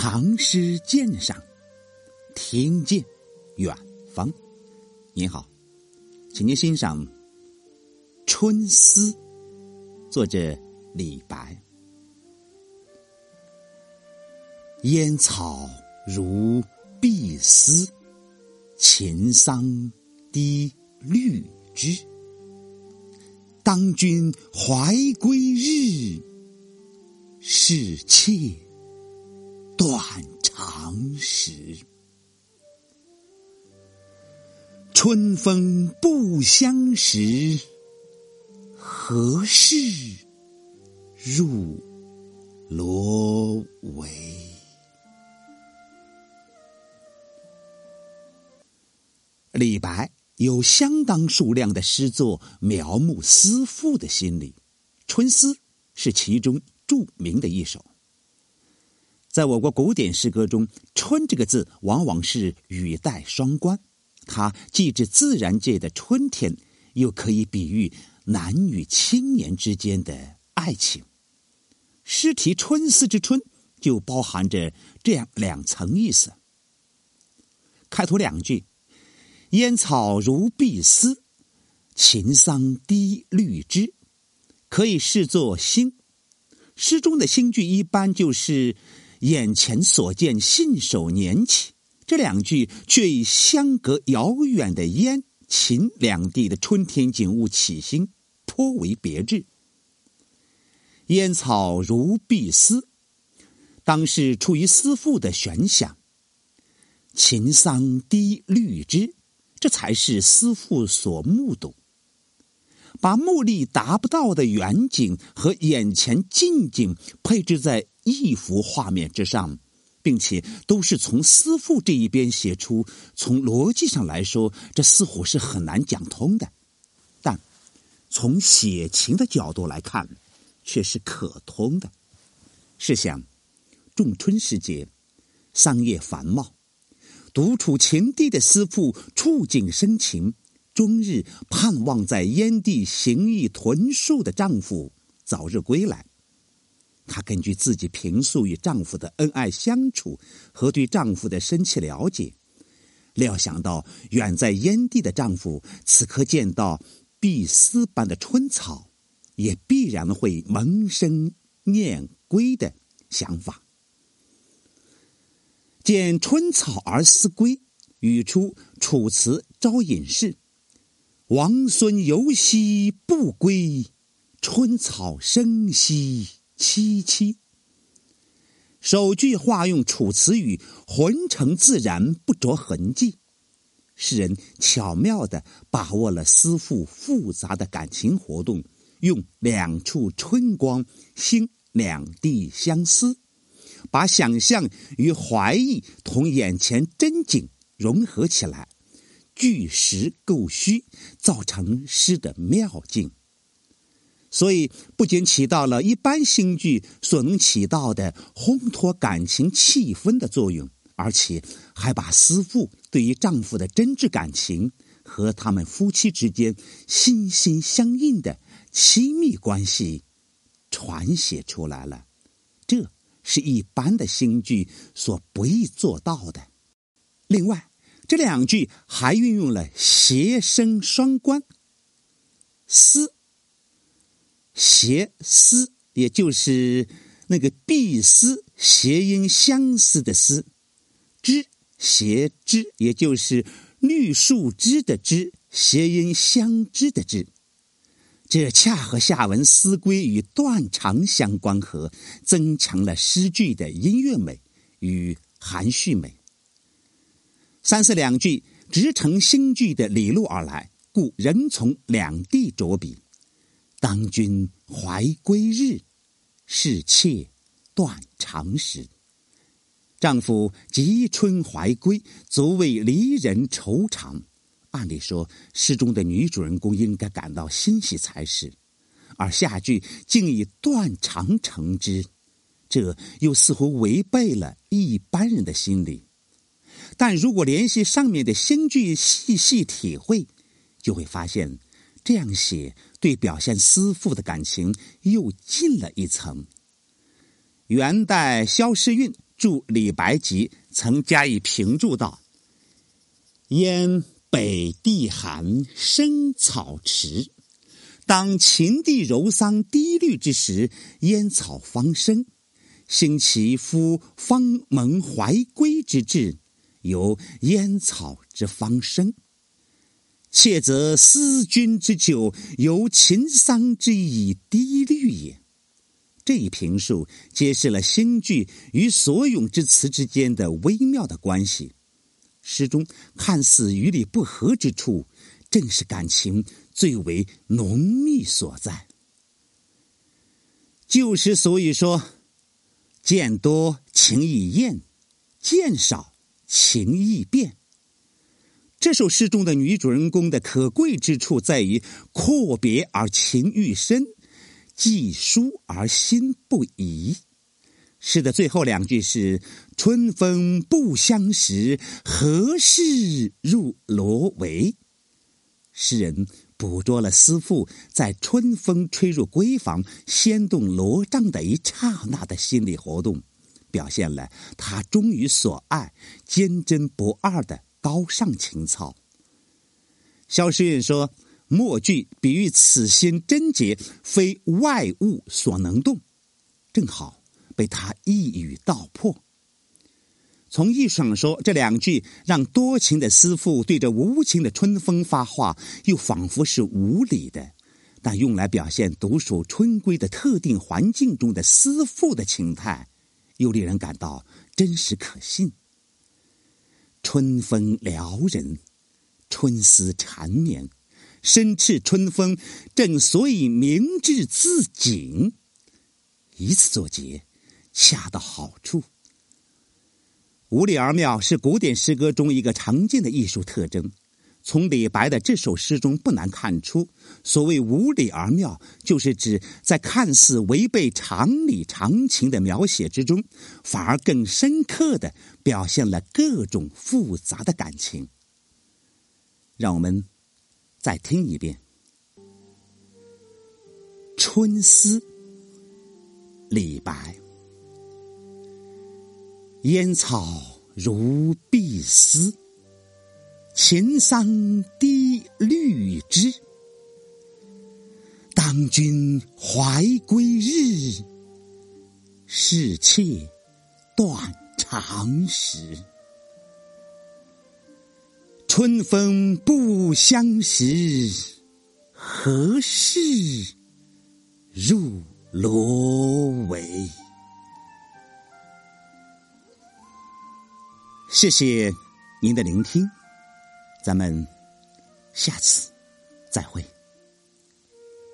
唐诗鉴赏，听见远方。您好，请您欣赏《春思》，作者李白。烟草如碧丝，秦桑低绿枝。当君怀归日，是妾时。春风不相识，何事入罗帷？李白。有相当数量的诗作描摹思妇的心理，《春思》是其中著名的一首。在我国古典诗歌中，“春”这个字往往是语带双关，它既指自然界的春天，又可以比喻男女青年之间的爱情。诗题“春思之春”就包含着这样两层意思。开头两句。烟草如碧丝，秦桑低绿枝，可以视作兴。诗中的兴句一般就是眼前所见信手拈起，这两句却以相隔遥远的燕秦两地的春天景物起兴，颇为别致。烟草如碧丝，当是出于思妇的悬想。秦桑低绿枝。这才是思妇所目睹，把目力达不到的远景和眼前近景配置在一幅画面之上，并且都是从思妇这一边写出。从逻辑上来说，这似乎是很难讲通的，但从写情的角度来看，却是可通的。试想，仲春时节，桑叶繁茂。独处秦地的思妇触景生情，终日盼望在燕地行役屯戍的丈夫早日归来。她根据自己平素与丈夫的恩爱相处和对丈夫的深切了解，料想到远在燕地的丈夫此刻见到碧丝般的春草，也必然会萌生念归的想法。见春草而思归，语出《楚辞·招隐士》：“王孙犹兮不归，春草生兮萋萋。”首句化用楚辞语，浑成自然，不着痕迹。诗人巧妙的把握了思妇复杂的感情活动，用两处春光兴两地相思。把想象与怀疑同眼前真景融合起来，据实构虚，造成诗的妙境。所以，不仅起到了一般新剧所能起到的烘托感情气氛的作用，而且还把思妇对于丈夫的真挚感情和他们夫妻之间心心相印的亲密关系传写出来了。这。是一般的新剧所不易做到的。另外，这两句还运用了谐声双关，思谐思，也就是那个碧丝谐音相思的思；枝谐枝，也就是绿树枝的枝谐音相知的知。这恰和下文思归与断肠相关合，增强了诗句的音乐美与含蓄美。三四两句直承新句的理路而来，故仍从两地着笔。当君怀归日，是妾断肠时。丈夫及春怀归，足为离人愁肠。按理说，诗中的女主人公应该感到欣喜才是，而下句竟以断肠成之，这又似乎违背了一般人的心理。但如果联系上面的新句细细体会，就会发现，这样写对表现思妇的感情又进了一层。元代萧诗韵注李白集曾加以评注道：“燕北地寒，生草迟。当秦地柔桑低绿之时，烟草方生。兴其夫方蒙怀归之志，有烟草之方生。窃则思君之久，由秦桑之以低绿也。”这一评述揭示了新句与所咏之词之间的微妙的关系。诗中看似与理不合之处，正是感情最为浓密所在。旧时所以说：“见多情易厌，见少情易变。”这首诗中的女主人公的可贵之处在于阔别而情愈深，寄书而心不移。诗的最后两句是“春风不相识，何事入罗帷”。诗人捕捉了思妇在春风吹入闺房、掀动罗帐的一刹那的心理活动，表现了他忠于所爱、坚贞不二的高尚情操。萧诗韵说：“墨句比喻此心贞洁，非外物所能动，正好。”被他一语道破。从艺术上说，这两句让多情的思妇对着无情的春风发话，又仿佛是无理的；但用来表现独属春闺的特定环境中的思妇的情态，又令人感到真实可信。春风撩人，春思缠绵，身赤春风，正所以明志自警。以此作结。恰到好处。无理而妙是古典诗歌中一个常见的艺术特征。从李白的这首诗中不难看出，所谓无理而妙，就是指在看似违背常理常情的描写之中，反而更深刻的表现了各种复杂的感情。让我们再听一遍《春思》，李白。烟草如碧丝，秦桑低绿枝。当君怀归日，是妾断肠时。春风不相识，何事入罗帷？谢谢您的聆听，咱们下次再会。